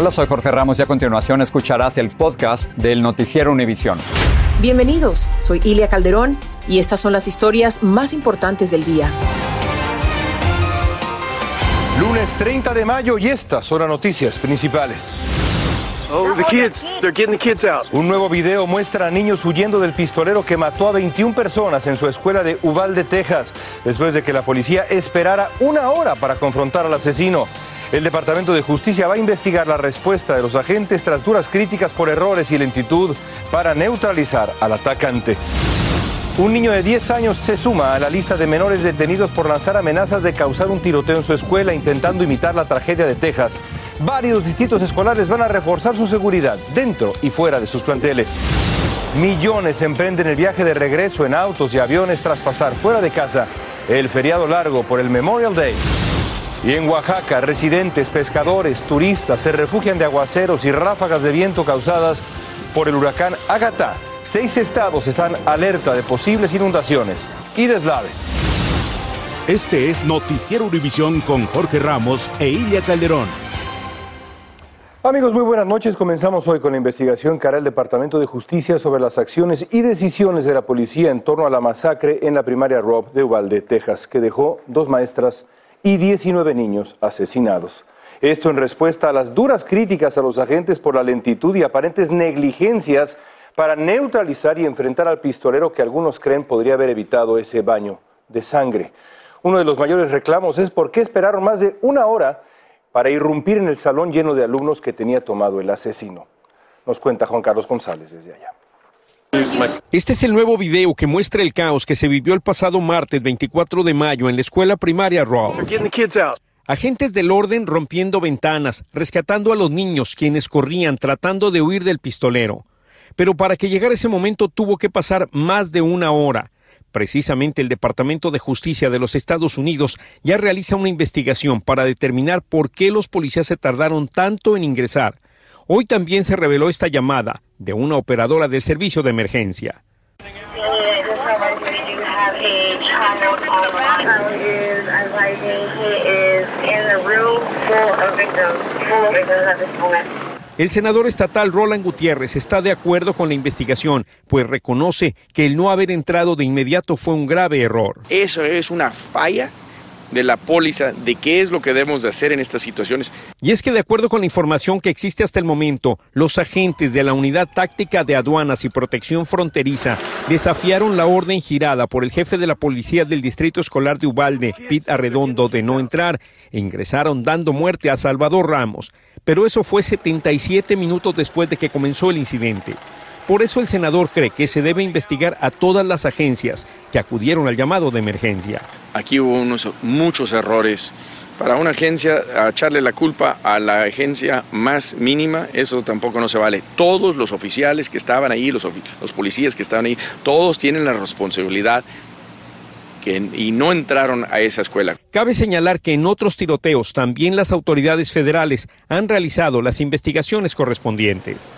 Hola, soy Jorge Ramos y a continuación escucharás el podcast del Noticiero Univisión. Bienvenidos, soy Ilia Calderón y estas son las historias más importantes del día. Lunes 30 de mayo y estas son las noticias principales. Oh, the kids. They're getting the kids out. Un nuevo video muestra a niños huyendo del pistolero que mató a 21 personas en su escuela de Uvalde, Texas, después de que la policía esperara una hora para confrontar al asesino. El Departamento de Justicia va a investigar la respuesta de los agentes tras duras críticas por errores y lentitud para neutralizar al atacante. Un niño de 10 años se suma a la lista de menores detenidos por lanzar amenazas de causar un tiroteo en su escuela intentando imitar la tragedia de Texas. Varios distritos escolares van a reforzar su seguridad dentro y fuera de sus planteles. Millones emprenden el viaje de regreso en autos y aviones tras pasar fuera de casa el feriado largo por el Memorial Day. Y en Oaxaca, residentes, pescadores, turistas se refugian de aguaceros y ráfagas de viento causadas por el huracán Agatha. Seis estados están alerta de posibles inundaciones y deslaves. Este es Noticiero Univisión con Jorge Ramos e Ilia Calderón. Amigos, muy buenas noches. Comenzamos hoy con la investigación que hará el Departamento de Justicia sobre las acciones y decisiones de la policía en torno a la masacre en la primaria Rob de Uvalde, Texas, que dejó dos maestras y 19 niños asesinados. Esto en respuesta a las duras críticas a los agentes por la lentitud y aparentes negligencias para neutralizar y enfrentar al pistolero que algunos creen podría haber evitado ese baño de sangre. Uno de los mayores reclamos es por qué esperaron más de una hora para irrumpir en el salón lleno de alumnos que tenía tomado el asesino. Nos cuenta Juan Carlos González desde allá. Este es el nuevo video que muestra el caos que se vivió el pasado martes 24 de mayo en la escuela primaria out. Agentes del orden rompiendo ventanas, rescatando a los niños quienes corrían tratando de huir del pistolero. Pero para que llegara ese momento tuvo que pasar más de una hora. Precisamente el Departamento de Justicia de los Estados Unidos ya realiza una investigación para determinar por qué los policías se tardaron tanto en ingresar. Hoy también se reveló esta llamada de una operadora del servicio de emergencia. El senador estatal Roland Gutiérrez está de acuerdo con la investigación, pues reconoce que el no haber entrado de inmediato fue un grave error. Eso es una falla de la póliza de qué es lo que debemos de hacer en estas situaciones. Y es que de acuerdo con la información que existe hasta el momento, los agentes de la Unidad Táctica de Aduanas y Protección Fronteriza desafiaron la orden girada por el jefe de la policía del Distrito Escolar de Ubalde, Pete Arredondo, de no entrar e ingresaron dando muerte a Salvador Ramos. Pero eso fue 77 minutos después de que comenzó el incidente. Por eso el senador cree que se debe investigar a todas las agencias que acudieron al llamado de emergencia. Aquí hubo unos, muchos errores. Para una agencia, a echarle la culpa a la agencia más mínima, eso tampoco no se vale. Todos los oficiales que estaban ahí, los policías que estaban ahí, todos tienen la responsabilidad que, y no entraron a esa escuela. Cabe señalar que en otros tiroteos también las autoridades federales han realizado las investigaciones correspondientes.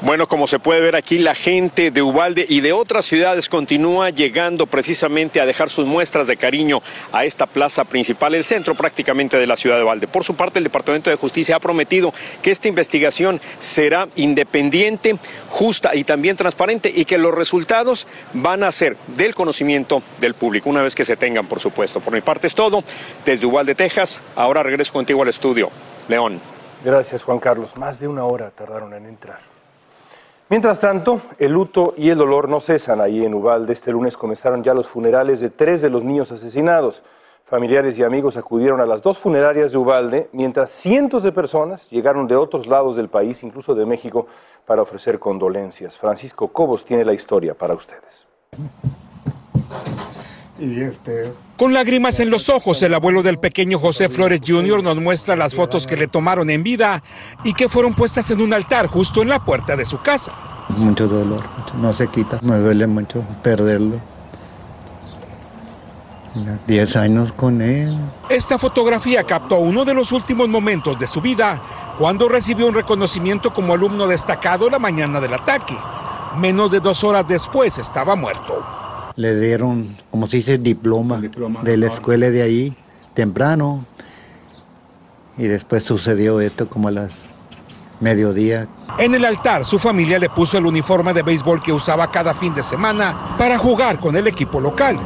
Bueno, como se puede ver aquí, la gente de Ubalde y de otras ciudades continúa llegando precisamente a dejar sus muestras de cariño a esta plaza principal, el centro prácticamente de la ciudad de Ubalde. Por su parte, el Departamento de Justicia ha prometido que esta investigación será independiente, justa y también transparente y que los resultados van a ser del conocimiento del público, una vez que se tengan, por supuesto. Por mi parte es todo. Desde Ubalde, Texas, ahora regreso contigo al estudio. León. Gracias, Juan Carlos. Más de una hora tardaron en entrar. Mientras tanto, el luto y el dolor no cesan ahí en Ubalde. Este lunes comenzaron ya los funerales de tres de los niños asesinados. Familiares y amigos acudieron a las dos funerarias de Ubalde, mientras cientos de personas llegaron de otros lados del país, incluso de México, para ofrecer condolencias. Francisco Cobos tiene la historia para ustedes. Y este, Con lágrimas en los ojos, el abuelo del pequeño José Flores Jr. nos muestra las fotos que le tomaron en vida y que fueron puestas en un altar justo en la puerta de su casa. mucho dolor, no se quita, me duele mucho perderlo. Ya, Diez años con él. Esta fotografía captó uno de los últimos momentos de su vida cuando recibió un reconocimiento como alumno destacado la mañana del ataque. Menos de dos horas después estaba muerto. Le dieron, como se dice, diploma, de la escuela de ahí, temprano. Y después sucedió esto como a las mediodía. En el altar, su familia le puso el uniforme de béisbol que usaba cada fin de semana para jugar con el equipo local.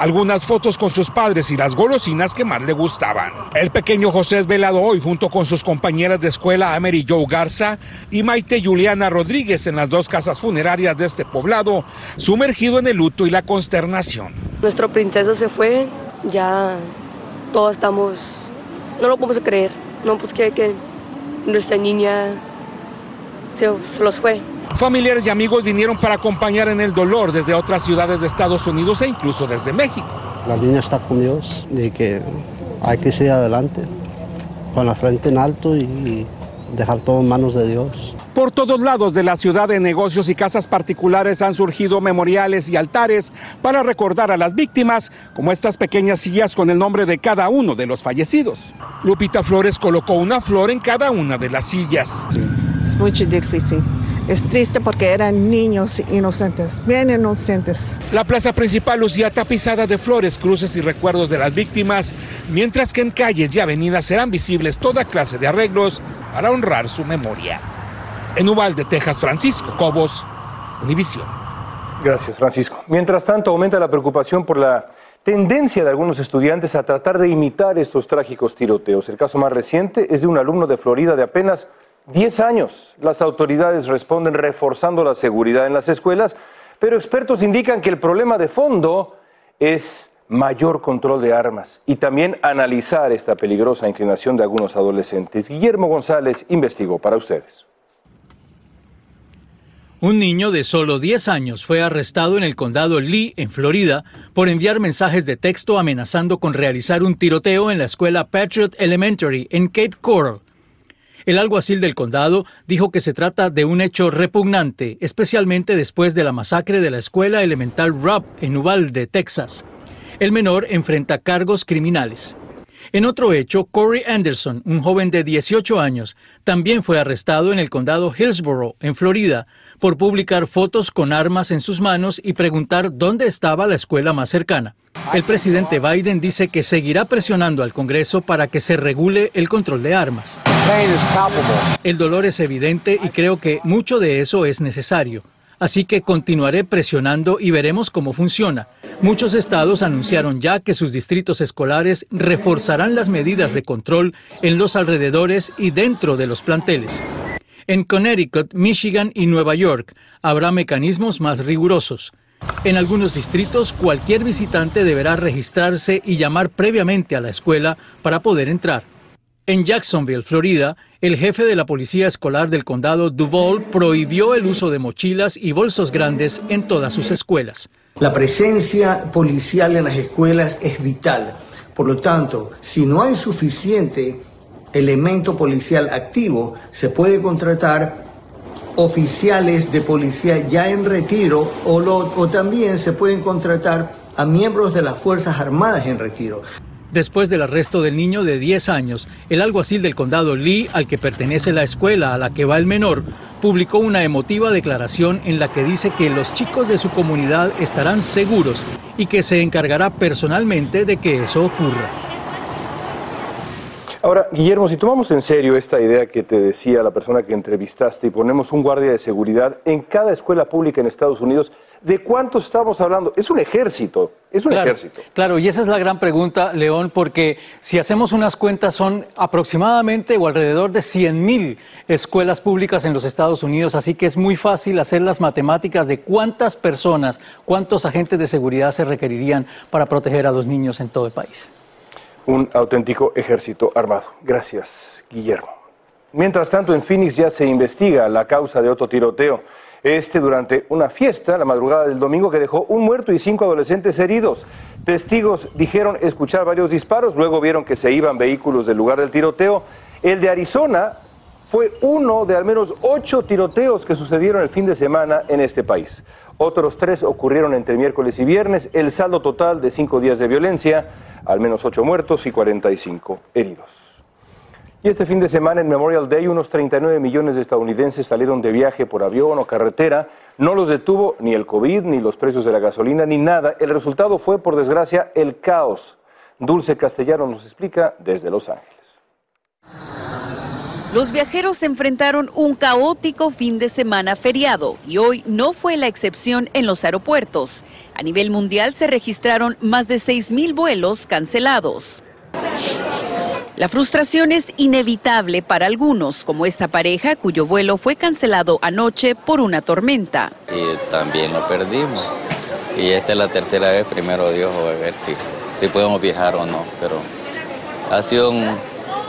Algunas fotos con sus padres y las golosinas que más le gustaban. El pequeño José es velado hoy junto con sus compañeras de escuela Amery Joe Garza y Maite Juliana Rodríguez en las dos casas funerarias de este poblado, sumergido en el luto y la consternación. Nuestro princeso se fue, ya todos estamos, no lo podemos creer, no pues que, que nuestra niña se los fue. Familiares y amigos vinieron para acompañar en el dolor desde otras ciudades de Estados Unidos e incluso desde México. La niña está con Dios, de que hay que seguir adelante, con la frente en alto y, y dejar todo en manos de Dios. Por todos lados de la ciudad de negocios y casas particulares han surgido memoriales y altares para recordar a las víctimas, como estas pequeñas sillas con el nombre de cada uno de los fallecidos. Lupita Flores colocó una flor en cada una de las sillas. Es muy difícil. Es triste porque eran niños inocentes, bien inocentes. La plaza principal lucía tapizada de flores, cruces y recuerdos de las víctimas, mientras que en calles y avenidas serán visibles toda clase de arreglos para honrar su memoria. En Uvalde, Texas, Francisco Cobos, Univisión. Gracias, Francisco. Mientras tanto, aumenta la preocupación por la tendencia de algunos estudiantes a tratar de imitar estos trágicos tiroteos. El caso más reciente es de un alumno de Florida de apenas 10 años. Las autoridades responden reforzando la seguridad en las escuelas, pero expertos indican que el problema de fondo es mayor control de armas y también analizar esta peligrosa inclinación de algunos adolescentes. Guillermo González investigó para ustedes. Un niño de solo 10 años fue arrestado en el condado Lee, en Florida, por enviar mensajes de texto amenazando con realizar un tiroteo en la escuela Patriot Elementary en Cape Coral. El alguacil del condado dijo que se trata de un hecho repugnante, especialmente después de la masacre de la escuela elemental Rupp en Uvalde, Texas. El menor enfrenta cargos criminales. En otro hecho, Corey Anderson, un joven de 18 años, también fue arrestado en el condado Hillsborough, en Florida, por publicar fotos con armas en sus manos y preguntar dónde estaba la escuela más cercana. El presidente Biden dice que seguirá presionando al Congreso para que se regule el control de armas. El dolor es evidente y creo que mucho de eso es necesario. Así que continuaré presionando y veremos cómo funciona. Muchos estados anunciaron ya que sus distritos escolares reforzarán las medidas de control en los alrededores y dentro de los planteles. En Connecticut, Michigan y Nueva York habrá mecanismos más rigurosos. En algunos distritos, cualquier visitante deberá registrarse y llamar previamente a la escuela para poder entrar. En Jacksonville, Florida, el jefe de la policía escolar del condado Duval prohibió el uso de mochilas y bolsos grandes en todas sus escuelas. La presencia policial en las escuelas es vital. Por lo tanto, si no hay suficiente elemento policial activo, se puede contratar oficiales de policía ya en retiro o, o también se pueden contratar a miembros de las Fuerzas Armadas en retiro. Después del arresto del niño de 10 años, el alguacil del condado Lee, al que pertenece la escuela a la que va el menor, publicó una emotiva declaración en la que dice que los chicos de su comunidad estarán seguros y que se encargará personalmente de que eso ocurra. Ahora, Guillermo, si tomamos en serio esta idea que te decía la persona que entrevistaste y ponemos un guardia de seguridad en cada escuela pública en Estados Unidos, ¿de cuántos estamos hablando? Es un ejército, es un claro, ejército. Claro, y esa es la gran pregunta, León, porque si hacemos unas cuentas son aproximadamente o alrededor de 100 mil escuelas públicas en los Estados Unidos, así que es muy fácil hacer las matemáticas de cuántas personas, cuántos agentes de seguridad se requerirían para proteger a los niños en todo el país un auténtico ejército armado. Gracias, Guillermo. Mientras tanto, en Phoenix ya se investiga la causa de otro tiroteo. Este durante una fiesta la madrugada del domingo que dejó un muerto y cinco adolescentes heridos. Testigos dijeron escuchar varios disparos, luego vieron que se iban vehículos del lugar del tiroteo. El de Arizona fue uno de al menos ocho tiroteos que sucedieron el fin de semana en este país. Otros tres ocurrieron entre miércoles y viernes. El saldo total de cinco días de violencia, al menos ocho muertos y 45 heridos. Y este fin de semana en Memorial Day unos 39 millones de estadounidenses salieron de viaje por avión o carretera. No los detuvo ni el COVID, ni los precios de la gasolina, ni nada. El resultado fue, por desgracia, el caos. Dulce Castellano nos explica desde Los Ángeles. Los viajeros enfrentaron un caótico fin de semana feriado y hoy no fue la excepción en los aeropuertos. A nivel mundial se registraron más de 6.000 vuelos cancelados. La frustración es inevitable para algunos, como esta pareja cuyo vuelo fue cancelado anoche por una tormenta. Y también lo perdimos. Y esta es la tercera vez, primero Dios, a ver si, si podemos viajar o no. Pero ha sido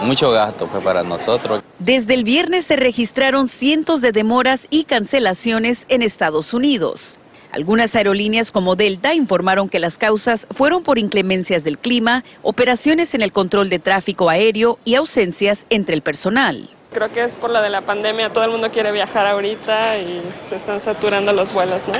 mucho gasto pues, para nosotros. Desde el viernes se registraron cientos de demoras y cancelaciones en Estados Unidos. Algunas aerolíneas como Delta informaron que las causas fueron por inclemencias del clima, operaciones en el control de tráfico aéreo y ausencias entre el personal. Creo que es por lo de la pandemia, todo el mundo quiere viajar ahorita y se están saturando los vuelos, ¿no?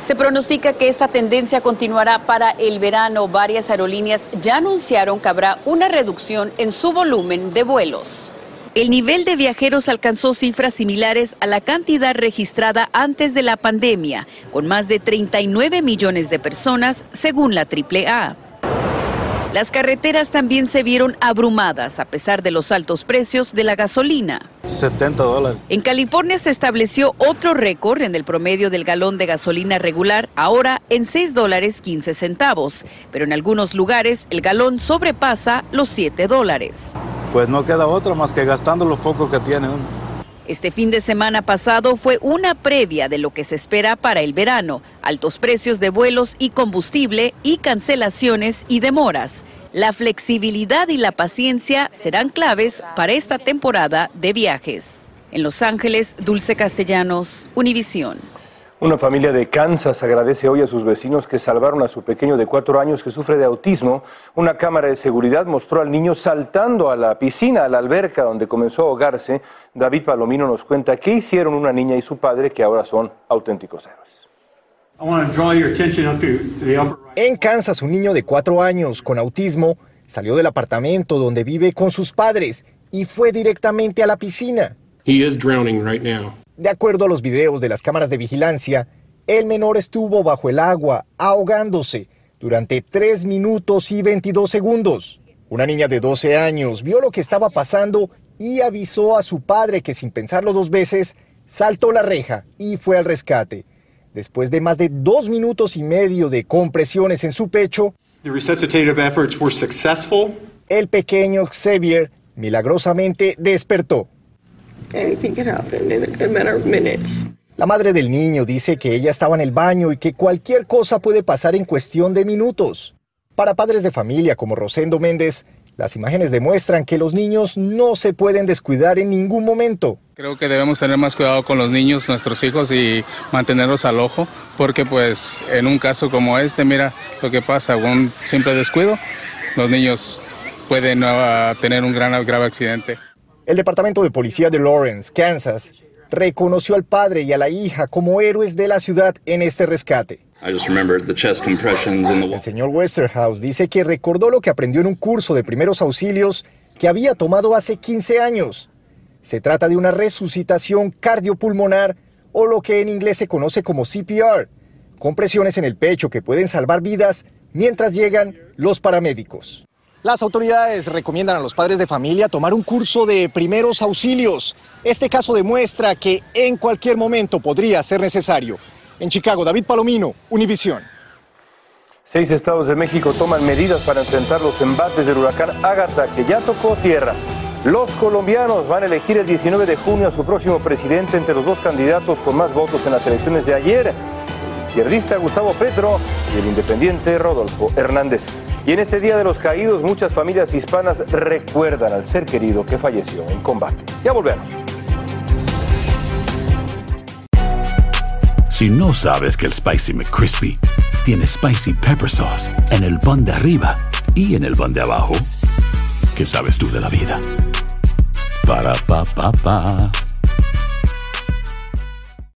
Se pronostica que esta tendencia continuará para el verano. Varias aerolíneas ya anunciaron que habrá una reducción en su volumen de vuelos. El nivel de viajeros alcanzó cifras similares a la cantidad registrada antes de la pandemia, con más de 39 millones de personas, según la AAA. Las carreteras también se vieron abrumadas a pesar de los altos precios de la gasolina. 70 dólares. En California se estableció otro récord en el promedio del galón de gasolina regular, ahora en 6 dólares 15 centavos, pero en algunos lugares el galón sobrepasa los 7 dólares. Pues no queda otra más que gastando los pocos que tiene uno. Este fin de semana pasado fue una previa de lo que se espera para el verano, altos precios de vuelos y combustible y cancelaciones y demoras. La flexibilidad y la paciencia serán claves para esta temporada de viajes. En Los Ángeles, Dulce Castellanos, Univisión. Una familia de Kansas agradece hoy a sus vecinos que salvaron a su pequeño de cuatro años que sufre de autismo. Una cámara de seguridad mostró al niño saltando a la piscina, a la alberca donde comenzó a ahogarse. David Palomino nos cuenta qué hicieron una niña y su padre que ahora son auténticos héroes. En Kansas, un niño de cuatro años con autismo salió del apartamento donde vive con sus padres y fue directamente a la piscina. De acuerdo a los videos de las cámaras de vigilancia, el menor estuvo bajo el agua, ahogándose, durante 3 minutos y 22 segundos. Una niña de 12 años vio lo que estaba pasando y avisó a su padre que sin pensarlo dos veces, saltó la reja y fue al rescate. Después de más de dos minutos y medio de compresiones en su pecho, el pequeño Xavier milagrosamente despertó. La madre del niño dice que ella estaba en el baño y que cualquier cosa puede pasar en cuestión de minutos. Para padres de familia como Rosendo Méndez, las imágenes demuestran que los niños no se pueden descuidar en ningún momento. Creo que debemos tener más cuidado con los niños, nuestros hijos y mantenerlos al ojo, porque pues en un caso como este, mira lo que pasa, un simple descuido, los niños pueden uh, tener un gran grave accidente. El Departamento de Policía de Lawrence, Kansas, reconoció al padre y a la hija como héroes de la ciudad en este rescate. El señor Westerhouse dice que recordó lo que aprendió en un curso de primeros auxilios que había tomado hace 15 años. Se trata de una resucitación cardiopulmonar o lo que en inglés se conoce como CPR, compresiones en el pecho que pueden salvar vidas mientras llegan los paramédicos. Las autoridades recomiendan a los padres de familia tomar un curso de primeros auxilios. Este caso demuestra que en cualquier momento podría ser necesario. En Chicago, David Palomino, Univisión. Seis estados de México toman medidas para enfrentar los embates del huracán Ágata, que ya tocó tierra. Los colombianos van a elegir el 19 de junio a su próximo presidente entre los dos candidatos con más votos en las elecciones de ayer, el izquierdista Gustavo Petro y el independiente Rodolfo Hernández. Y en este Día de los Caídos, muchas familias hispanas recuerdan al ser querido que falleció en combate. Ya volvemos. Si no sabes que el Spicy McCrispy tiene Spicy Pepper Sauce en el pan de arriba y en el pan de abajo, ¿qué sabes tú de la vida? Para, pa, pa, pa.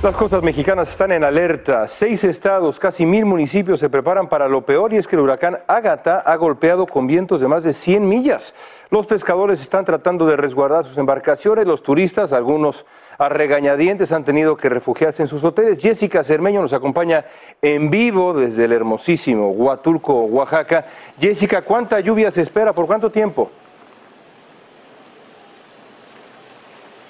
Las costas mexicanas están en alerta. Seis estados, casi mil municipios se preparan para lo peor y es que el huracán Ágata ha golpeado con vientos de más de 100 millas. Los pescadores están tratando de resguardar sus embarcaciones. Los turistas, algunos a regañadientes, han tenido que refugiarse en sus hoteles. Jessica Cermeño nos acompaña en vivo desde el hermosísimo Huatulco, Oaxaca. Jessica, ¿cuánta lluvia se espera? ¿Por cuánto tiempo?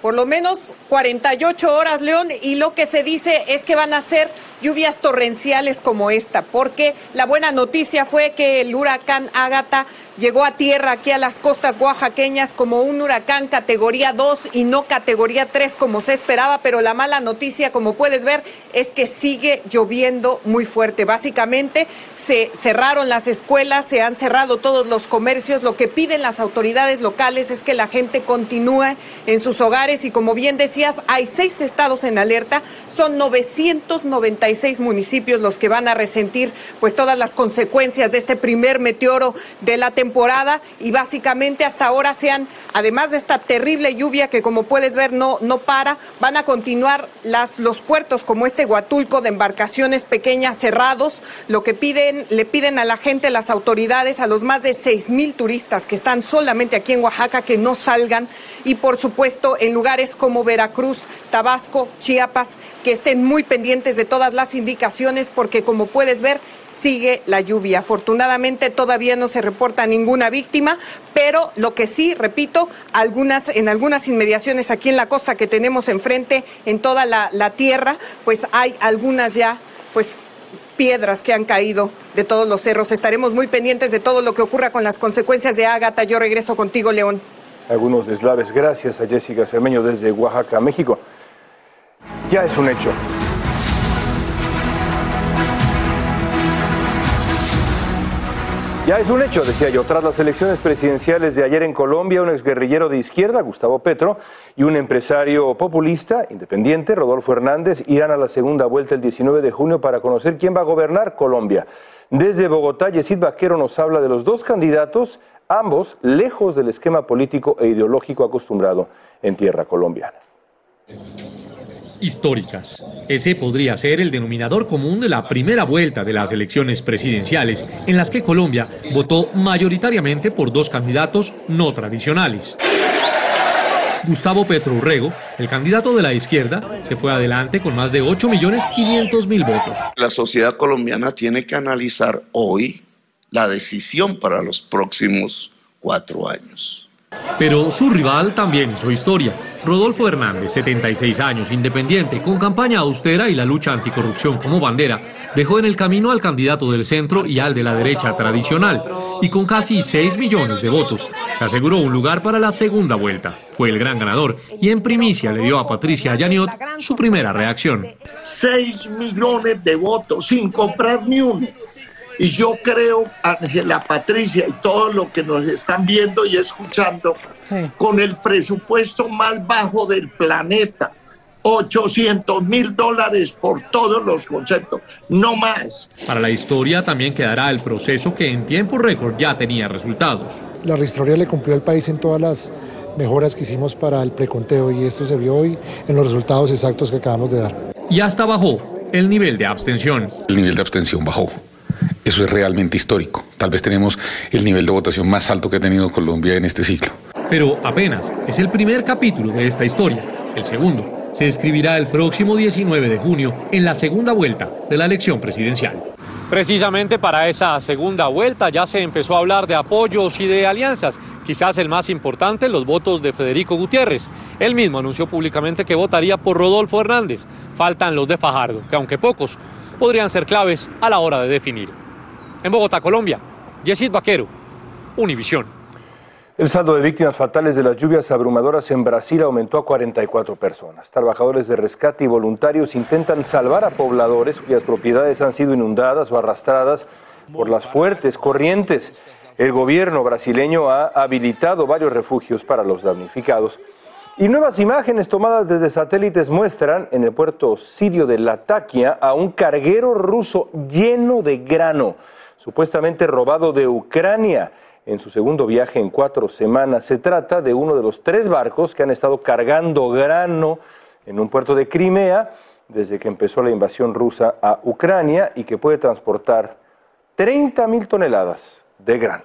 Por lo menos 48 horas, León, y lo que se dice es que van a ser lluvias torrenciales como esta, porque la buena noticia fue que el huracán Ágata llegó a tierra aquí a las costas oaxaqueñas como un huracán categoría 2 y no categoría 3 como se esperaba, pero la mala noticia, como puedes ver, es que sigue lloviendo muy fuerte. Básicamente se cerraron las escuelas, se han cerrado todos los comercios. Lo que piden las autoridades locales es que la gente continúe en sus hogares y como bien decías, hay seis estados en alerta, son 996 municipios los que van a resentir pues todas las consecuencias de este primer meteoro de la temporada temporada y básicamente hasta ahora sean, además de esta terrible lluvia que como puedes ver no, no para, van a continuar las, los puertos como este Huatulco de embarcaciones pequeñas cerrados. Lo que piden, le piden a la gente, las autoridades, a los más de seis mil turistas que están solamente aquí en Oaxaca que no salgan y por supuesto en lugares como Veracruz, Tabasco, Chiapas, que estén muy pendientes de todas las indicaciones porque como puedes ver sigue la lluvia. Afortunadamente todavía no se reporta ninguna víctima, pero lo que sí, repito, algunas, en algunas inmediaciones aquí en la costa que tenemos enfrente, en toda la, tierra, pues hay algunas ya, pues piedras que han caído de todos los cerros. Estaremos muy pendientes de todo lo que ocurra con las consecuencias de Ágata. Yo regreso contigo, León. Algunos deslaves. Gracias a Jessica Cermeño desde Oaxaca, México. Ya es un hecho. Ya es un hecho, decía yo. Tras las elecciones presidenciales de ayer en Colombia, un exguerrillero de izquierda, Gustavo Petro, y un empresario populista, independiente, Rodolfo Hernández, irán a la segunda vuelta el 19 de junio para conocer quién va a gobernar Colombia. Desde Bogotá, Yesid Vaquero nos habla de los dos candidatos, ambos lejos del esquema político e ideológico acostumbrado en tierra colombiana históricas. Ese podría ser el denominador común de la primera vuelta de las elecciones presidenciales, en las que Colombia votó mayoritariamente por dos candidatos no tradicionales. Gustavo Petro Urrego, el candidato de la izquierda, se fue adelante con más de 8.500.000 votos. La sociedad colombiana tiene que analizar hoy la decisión para los próximos cuatro años. Pero su rival también hizo historia. Rodolfo Hernández, 76 años, independiente, con campaña austera y la lucha anticorrupción como bandera, dejó en el camino al candidato del centro y al de la derecha tradicional. Y con casi 6 millones de votos, se aseguró un lugar para la segunda vuelta. Fue el gran ganador y en primicia le dio a Patricia Yaniot su primera reacción. 6 millones de votos sin comprar ni uno. Y yo creo, Ángela Patricia y todos los que nos están viendo y escuchando, con el presupuesto más bajo del planeta, 800 mil dólares por todos los conceptos, no más. Para la historia también quedará el proceso que en tiempo récord ya tenía resultados. La historia le cumplió al país en todas las mejoras que hicimos para el preconteo y esto se vio hoy en los resultados exactos que acabamos de dar. Y hasta bajó el nivel de abstención. El nivel de abstención bajó. Eso es realmente histórico. Tal vez tenemos el nivel de votación más alto que ha tenido Colombia en este ciclo. Pero apenas es el primer capítulo de esta historia. El segundo se escribirá el próximo 19 de junio en la segunda vuelta de la elección presidencial. Precisamente para esa segunda vuelta ya se empezó a hablar de apoyos y de alianzas. Quizás el más importante, los votos de Federico Gutiérrez. Él mismo anunció públicamente que votaría por Rodolfo Hernández. Faltan los de Fajardo, que aunque pocos, podrían ser claves a la hora de definir. En Bogotá, Colombia, Yesid Vaquero, Univisión. El saldo de víctimas fatales de las lluvias abrumadoras en Brasil aumentó a 44 personas. Trabajadores de rescate y voluntarios intentan salvar a pobladores cuyas propiedades han sido inundadas o arrastradas por las fuertes corrientes. El gobierno brasileño ha habilitado varios refugios para los damnificados. Y nuevas imágenes tomadas desde satélites muestran en el puerto sirio de Latakia a un carguero ruso lleno de grano, supuestamente robado de Ucrania en su segundo viaje en cuatro semanas. Se trata de uno de los tres barcos que han estado cargando grano en un puerto de Crimea desde que empezó la invasión rusa a Ucrania y que puede transportar 30 mil toneladas de grano.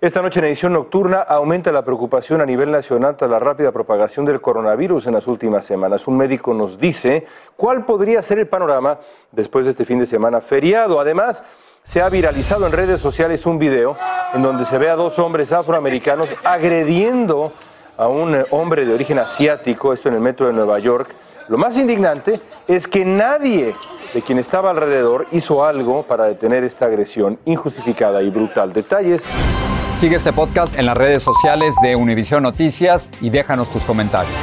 Esta noche en edición nocturna aumenta la preocupación a nivel nacional tras la rápida propagación del coronavirus en las últimas semanas. Un médico nos dice cuál podría ser el panorama después de este fin de semana feriado. Además, se ha viralizado en redes sociales un video en donde se ve a dos hombres afroamericanos agrediendo a un hombre de origen asiático, esto en el metro de Nueva York. Lo más indignante es que nadie de quien estaba alrededor hizo algo para detener esta agresión injustificada y brutal. Detalles Sigue este podcast en las redes sociales de Univision Noticias y déjanos tus comentarios.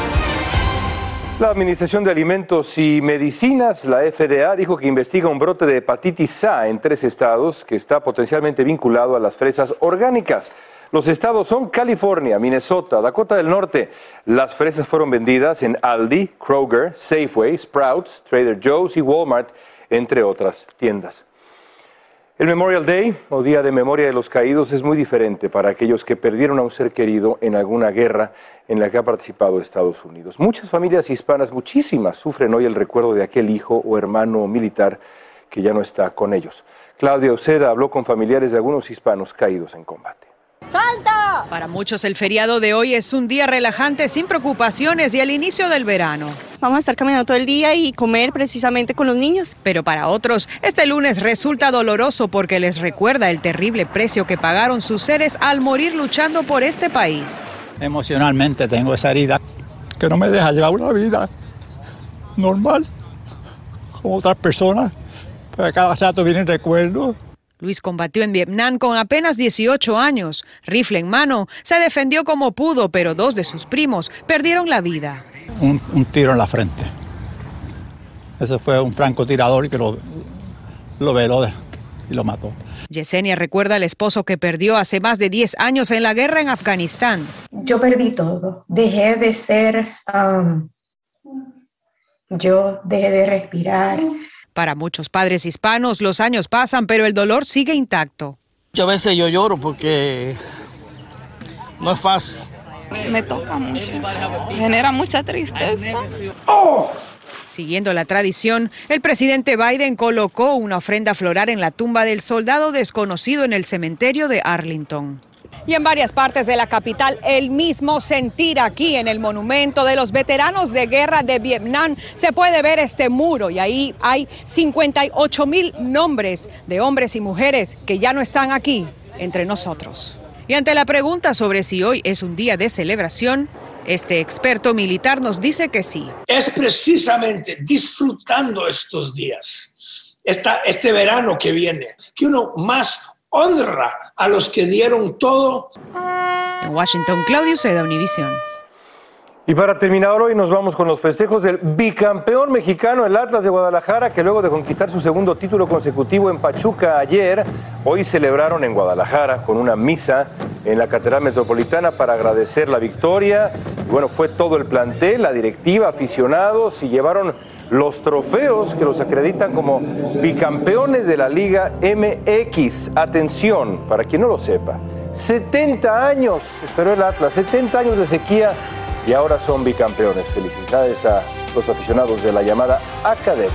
La Administración de Alimentos y Medicinas, la FDA, dijo que investiga un brote de hepatitis A en tres estados que está potencialmente vinculado a las fresas orgánicas. Los estados son California, Minnesota, Dakota del Norte. Las fresas fueron vendidas en Aldi, Kroger, Safeway, Sprouts, Trader Joe's y Walmart, entre otras tiendas. El Memorial Day, o Día de Memoria de los Caídos, es muy diferente para aquellos que perdieron a un ser querido en alguna guerra en la que ha participado Estados Unidos. Muchas familias hispanas, muchísimas, sufren hoy el recuerdo de aquel hijo o hermano militar que ya no está con ellos. Claudia Oceda habló con familiares de algunos hispanos caídos en combate. ¡Salta! Para muchos el feriado de hoy es un día relajante sin preocupaciones y el inicio del verano. Vamos a estar caminando todo el día y comer precisamente con los niños. Pero para otros, este lunes resulta doloroso porque les recuerda el terrible precio que pagaron sus seres al morir luchando por este país. Emocionalmente tengo esa herida que no me deja llevar una vida normal como otras personas. Pero cada rato vienen recuerdos Luis combatió en Vietnam con apenas 18 años. Rifle en mano, se defendió como pudo, pero dos de sus primos perdieron la vida. Un, tiro en la frente. Ese fue un francotirador que lo, lo veló y lo mató. Yesenia recuerda al esposo que perdió hace más de 10 años en la guerra en Afganistán. Yo perdí todo. Dejé de ser um, yo, dejé de respirar. Para muchos padres hispanos los años pasan, pero el dolor sigue intacto. A veces yo lloro porque no es fácil. Me toca mucho, genera mucha tristeza. Siguiendo la tradición, el presidente Biden colocó una ofrenda floral en la tumba del soldado desconocido en el cementerio de Arlington y en varias partes de la capital el mismo sentir aquí en el monumento de los veteranos de guerra de Vietnam. Se puede ver este muro y ahí hay 58 mil nombres de hombres y mujeres que ya no están aquí entre nosotros. Y ante la pregunta sobre si hoy es un día de celebración, este experto militar nos dice que sí. Es precisamente disfrutando estos días, este verano que viene, que uno más honra a los que dieron todo. En Washington, Claudio Seda, Univisión. Y para terminar hoy nos vamos con los festejos del bicampeón mexicano, el Atlas de Guadalajara, que luego de conquistar su segundo título consecutivo en Pachuca ayer, hoy celebraron en Guadalajara con una misa en la Catedral Metropolitana para agradecer la victoria. Y bueno, fue todo el plantel, la directiva, aficionados y llevaron los trofeos que los acreditan como bicampeones de la Liga MX. Atención, para quien no lo sepa, 70 años esperó el Atlas, 70 años de sequía y ahora son bicampeones. Felicidades a los aficionados de la llamada Academia.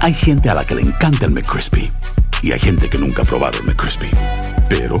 Hay gente a la que le encanta el McCrispy y hay gente que nunca ha probado el McCrispy. Pero